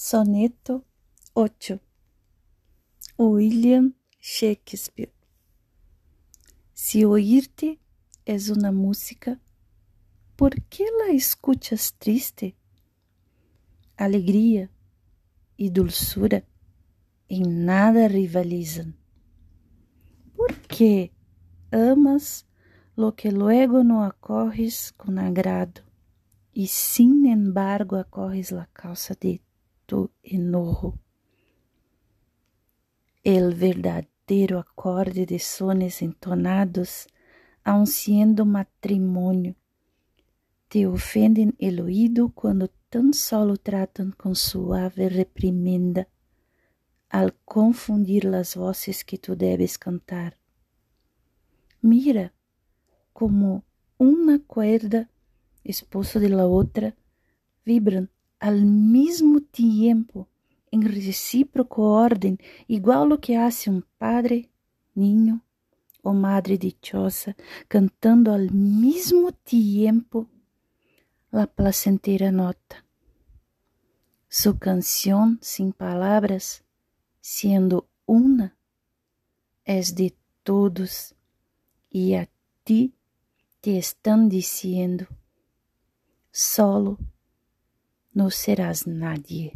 Soneto 8 William Shakespeare Se ouvir-te és uma música, por que la escuchas triste? Alegria e dulçura em nada rivalizam. Por que amas lo que luego no acorres com agrado e, sin embargo, acorres la causa de tu enojo. El verdadeiro acorde de sones entonados, aun siendo matrimônio, te ofendem el oído quando tan solo tratam com suave reprimenda, al confundir las voces que tu debes cantar. Mira como uma cuerda, esposo de la otra, vibram al mesmo tempo, em recíproco ordem, igual o que hace um padre, ninho ou madre dichosa, cantando al mesmo tempo la placentera nota. Su canção sem palavras, sendo una, es de todos e a ti te estão dizendo, solo no serás nadie.